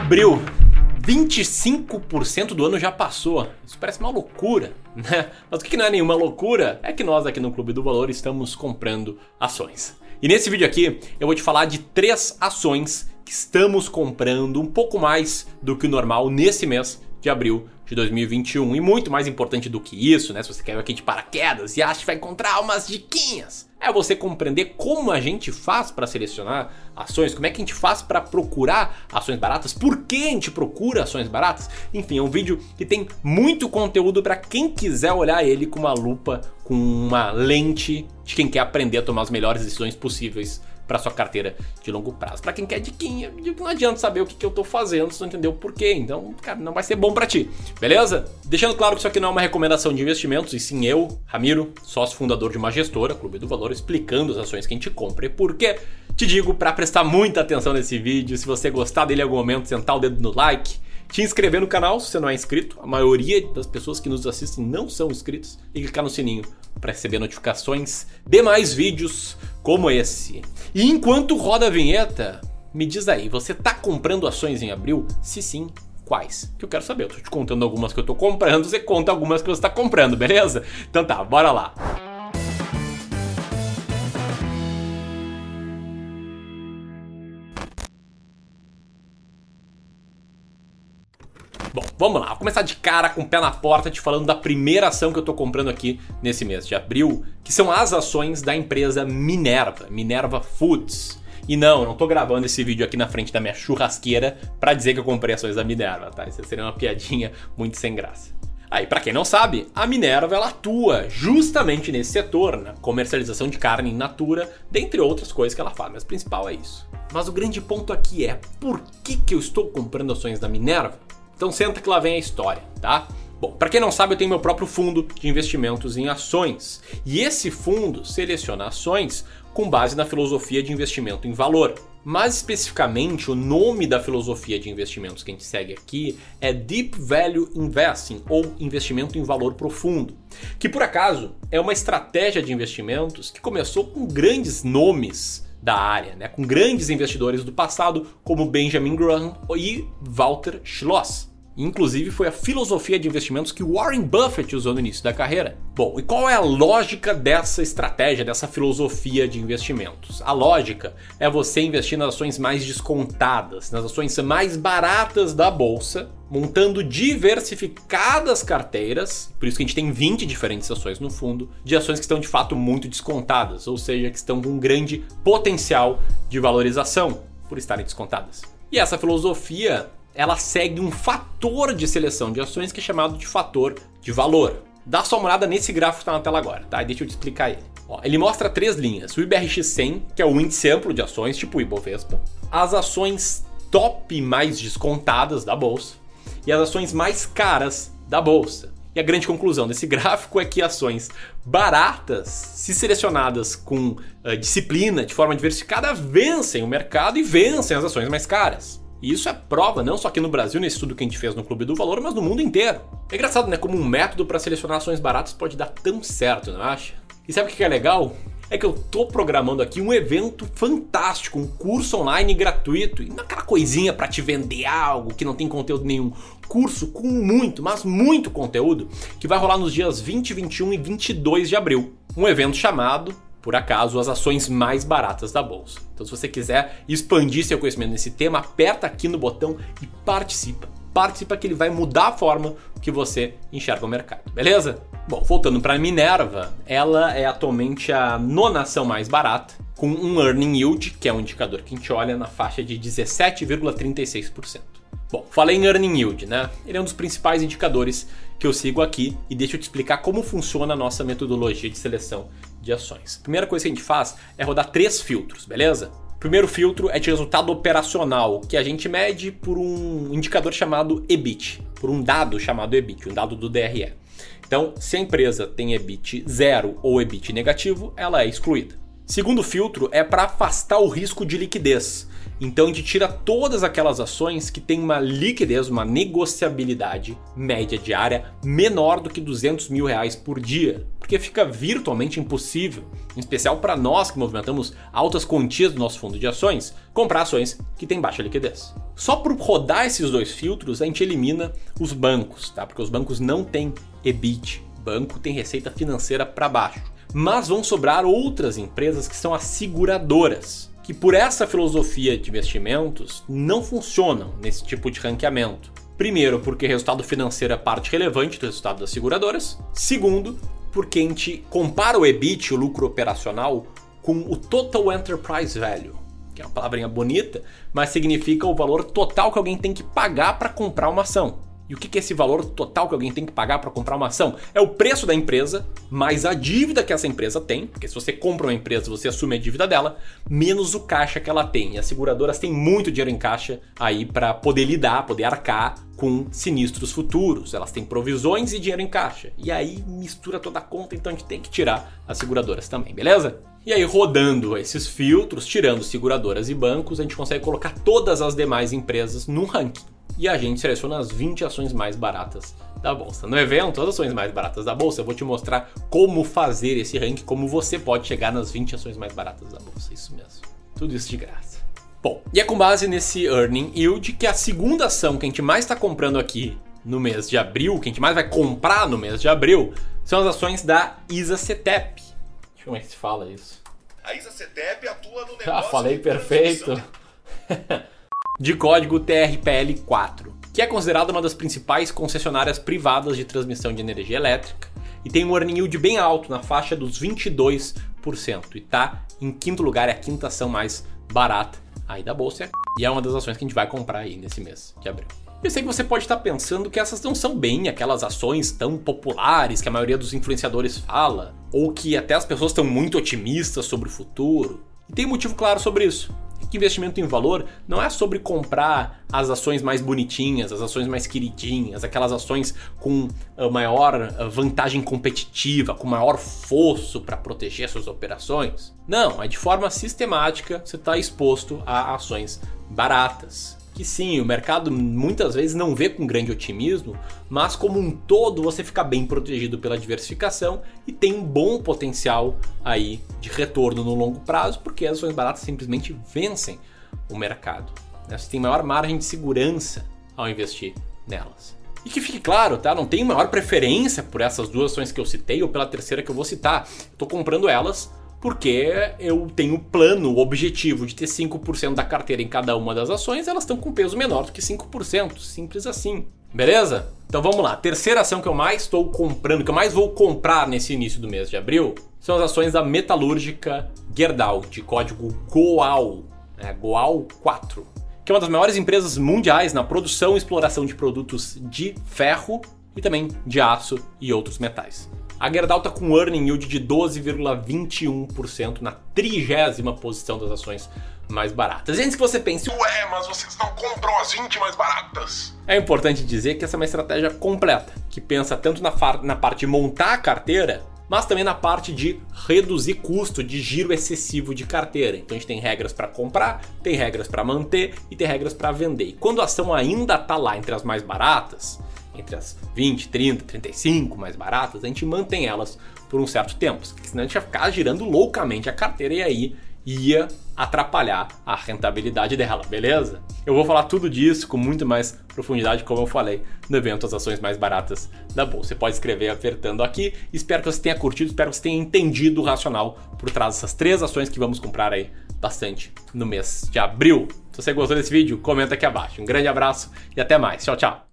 Abril. 25% do ano já passou. Isso parece uma loucura, né? Mas o que não é nenhuma loucura é que nós aqui no Clube do Valor estamos comprando ações. E nesse vídeo aqui eu vou te falar de três ações que estamos comprando um pouco mais do que o normal nesse mês de abril de 2021. E muito mais importante do que isso, né? Se você quer aqui de paraquedas e acha que vai encontrar umas diquinhas, é você compreender como a gente faz para selecionar ações, como é que a gente faz para procurar ações baratas, por que a gente procura ações baratas. Enfim, é um vídeo que tem muito conteúdo para quem quiser olhar ele com uma lupa, com uma lente de quem quer aprender a tomar as melhores decisões possíveis para sua carteira de longo prazo. Para quem quer diquinha, não adianta saber o que, que eu tô fazendo se não entender o porquê. Então, cara, não vai ser bom para ti. Beleza? Deixando claro que isso aqui não é uma recomendação de investimentos, e sim eu, Ramiro, sócio fundador de uma gestora, Clube do Valor, explicando as ações que a gente compra e por quê. Te digo para prestar muita atenção nesse vídeo, se você gostar dele em algum momento, sentar o dedo no like, te inscrever no canal se você não é inscrito. A maioria das pessoas que nos assistem não são inscritos e clicar no sininho para receber notificações de mais vídeos como esse. E enquanto roda a vinheta, me diz aí, você tá comprando ações em abril? Se sim, quais? Que eu quero saber. Eu tô te contando algumas que eu tô comprando, você conta algumas que você tá comprando, beleza? Então tá, bora lá. Vamos lá. Vou começar de cara com o pé na porta te falando da primeira ação que eu tô comprando aqui nesse mês de abril, que são as ações da empresa Minerva, Minerva Foods. E não, eu não tô gravando esse vídeo aqui na frente da minha churrasqueira para dizer que eu comprei ações da Minerva, tá? Isso seria uma piadinha muito sem graça. Aí, para quem não sabe, a Minerva ela atua justamente nesse setor, na comercialização de carne in natura, dentre outras coisas que ela faz, mas o principal é isso. Mas o grande ponto aqui é por que, que eu estou comprando ações da Minerva? Então senta que lá vem a história, tá? Bom, para quem não sabe, eu tenho meu próprio fundo de investimentos em ações. E esse fundo seleciona ações com base na filosofia de investimento em valor. Mais especificamente, o nome da filosofia de investimentos que a gente segue aqui é Deep Value Investing ou investimento em valor profundo, que por acaso é uma estratégia de investimentos que começou com grandes nomes da área, né, com grandes investidores do passado como Benjamin Graham e Walter Schloss. Inclusive, foi a filosofia de investimentos que Warren Buffett usou no início da carreira. Bom, e qual é a lógica dessa estratégia, dessa filosofia de investimentos? A lógica é você investir nas ações mais descontadas, nas ações mais baratas da bolsa, montando diversificadas carteiras, por isso que a gente tem 20 diferentes ações no fundo, de ações que estão de fato muito descontadas, ou seja, que estão com um grande potencial de valorização por estarem descontadas. E essa filosofia ela segue um fator de seleção de ações que é chamado de fator de valor. Dá só uma olhada nesse gráfico que está na tela agora, tá? Deixa eu te explicar ele. Ó, ele mostra três linhas: o IBRX 100, que é o índice amplo de ações, tipo o Ibovespa, as ações top mais descontadas da bolsa e as ações mais caras da bolsa. E a grande conclusão desse gráfico é que ações baratas, se selecionadas com uh, disciplina, de forma diversificada, vencem o mercado e vencem as ações mais caras. E isso é prova não só aqui no Brasil, nesse estudo que a gente fez no Clube do Valor, mas no mundo inteiro. É engraçado, né? Como um método para selecionar ações baratas pode dar tão certo, não acha? E sabe o que é legal? É que eu tô programando aqui um evento fantástico, um curso online gratuito, e não aquela coisinha para te vender algo que não tem conteúdo nenhum. Curso com muito, mas muito conteúdo, que vai rolar nos dias 20, 21 e 22 de abril. Um evento chamado por acaso, as ações mais baratas da bolsa. Então, se você quiser expandir seu conhecimento nesse tema, aperta aqui no botão e participa. Participa que ele vai mudar a forma que você enxerga o mercado, beleza? Bom, voltando para a Minerva, ela é atualmente a nona ação mais barata, com um earning yield, que é um indicador que a gente olha na faixa de 17,36%. Bom, falei em earning yield, né? Ele é um dos principais indicadores que eu sigo aqui e deixa eu te explicar como funciona a nossa metodologia de seleção de ações. Primeira coisa que a gente faz é rodar três filtros, beleza? Primeiro filtro é de resultado operacional, que a gente mede por um indicador chamado EBIT, por um dado chamado EBIT, um dado do DRE. Então, se a empresa tem EBIT zero ou EBIT negativo, ela é excluída. Segundo filtro é para afastar o risco de liquidez. Então a gente tira todas aquelas ações que têm uma liquidez, uma negociabilidade média diária menor do que 200 mil reais por dia, porque fica virtualmente impossível, em especial para nós que movimentamos altas quantias do nosso fundo de ações, comprar ações que têm baixa liquidez. Só por rodar esses dois filtros a gente elimina os bancos, tá? Porque os bancos não têm EBIT, banco tem receita financeira para baixo. Mas vão sobrar outras empresas que são as seguradoras que por essa filosofia de investimentos não funcionam nesse tipo de ranqueamento. Primeiro, porque resultado financeiro é parte relevante do resultado das seguradoras. Segundo, porque a gente compara o EBIT, o lucro operacional, com o Total Enterprise Value, que é uma palavrinha bonita, mas significa o valor total que alguém tem que pagar para comprar uma ação. E o que é esse valor total que alguém tem que pagar para comprar uma ação? É o preço da empresa mais a dívida que essa empresa tem, porque se você compra uma empresa, você assume a dívida dela, menos o caixa que ela tem. E as seguradoras têm muito dinheiro em caixa aí para poder lidar, poder arcar com sinistros futuros. Elas têm provisões e dinheiro em caixa. E aí mistura toda a conta, então a gente tem que tirar as seguradoras também, beleza? E aí, rodando esses filtros, tirando seguradoras e bancos, a gente consegue colocar todas as demais empresas num ranking e a gente seleciona as 20 ações mais baratas da bolsa. No evento, as ações mais baratas da bolsa, eu vou te mostrar como fazer esse ranking, como você pode chegar nas 20 ações mais baratas da bolsa. Isso mesmo. Tudo isso de graça. Bom, e é com base nesse earning yield que a segunda ação que a gente mais está comprando aqui no mês de abril, que a gente mais vai comprar no mês de abril, são as ações da ISA-CETEP. Deixa eu ver como é que se fala isso. A ISA-CETEP atua no negócio... Ah, falei perfeito. de código TRPL4, que é considerada uma das principais concessionárias privadas de transmissão de energia elétrica e tem um earning yield bem alto, na faixa dos 22%, e está em quinto lugar, é a quinta ação mais barata aí da bolsa, e é uma das ações que a gente vai comprar aí nesse mês de abril. Eu sei que você pode estar pensando que essas não são bem aquelas ações tão populares que a maioria dos influenciadores fala, ou que até as pessoas estão muito otimistas sobre o futuro. E tem motivo claro sobre isso que investimento em valor não é sobre comprar as ações mais bonitinhas, as ações mais queridinhas, aquelas ações com ah, maior ah, vantagem competitiva, com maior fosso para proteger suas operações. Não, é de forma sistemática você está exposto a ações baratas, que sim, o mercado muitas vezes não vê com grande otimismo, mas como um todo você fica bem protegido pela diversificação e tem um bom potencial aí de retorno no longo prazo, porque as ações baratas simplesmente vencem o mercado. Né? Você tem maior margem de segurança ao investir nelas. E que fique claro, tá? Não tenho maior preferência por essas duas ações que eu citei ou pela terceira que eu vou citar. Estou comprando elas porque eu tenho plano, o objetivo de ter 5% da carteira em cada uma das ações, elas estão com peso menor do que 5%, simples assim. Beleza? Então vamos lá. Terceira ação que eu mais estou comprando, que eu mais vou comprar nesse início do mês de abril, são as ações da metalúrgica Gerdau, de código GOAL, né? GOAL 4, que é uma das maiores empresas mundiais na produção e exploração de produtos de ferro e também de aço e outros metais. A Gerdau está com um earning yield de 12,21% na trigésima posição das ações mais baratas. E antes que você pense, ué, mas vocês não compram as 20 mais baratas? É importante dizer que essa é uma estratégia completa, que pensa tanto na, na parte de montar a carteira, mas também na parte de reduzir custo de giro excessivo de carteira. Então a gente tem regras para comprar, tem regras para manter e tem regras para vender. E quando a ação ainda está lá entre as mais baratas, entre as 20, 30, 35 mais baratas, a gente mantém elas por um certo tempo. Senão a gente ia ficar girando loucamente a carteira e aí ia atrapalhar a rentabilidade dela, beleza? Eu vou falar tudo disso com muito mais profundidade, como eu falei no evento As Ações Mais Baratas da Bolsa. Você pode escrever apertando aqui. Espero que você tenha curtido, espero que você tenha entendido o racional por trás dessas três ações que vamos comprar aí bastante no mês de abril. Se você gostou desse vídeo, comenta aqui abaixo. Um grande abraço e até mais. Tchau, tchau.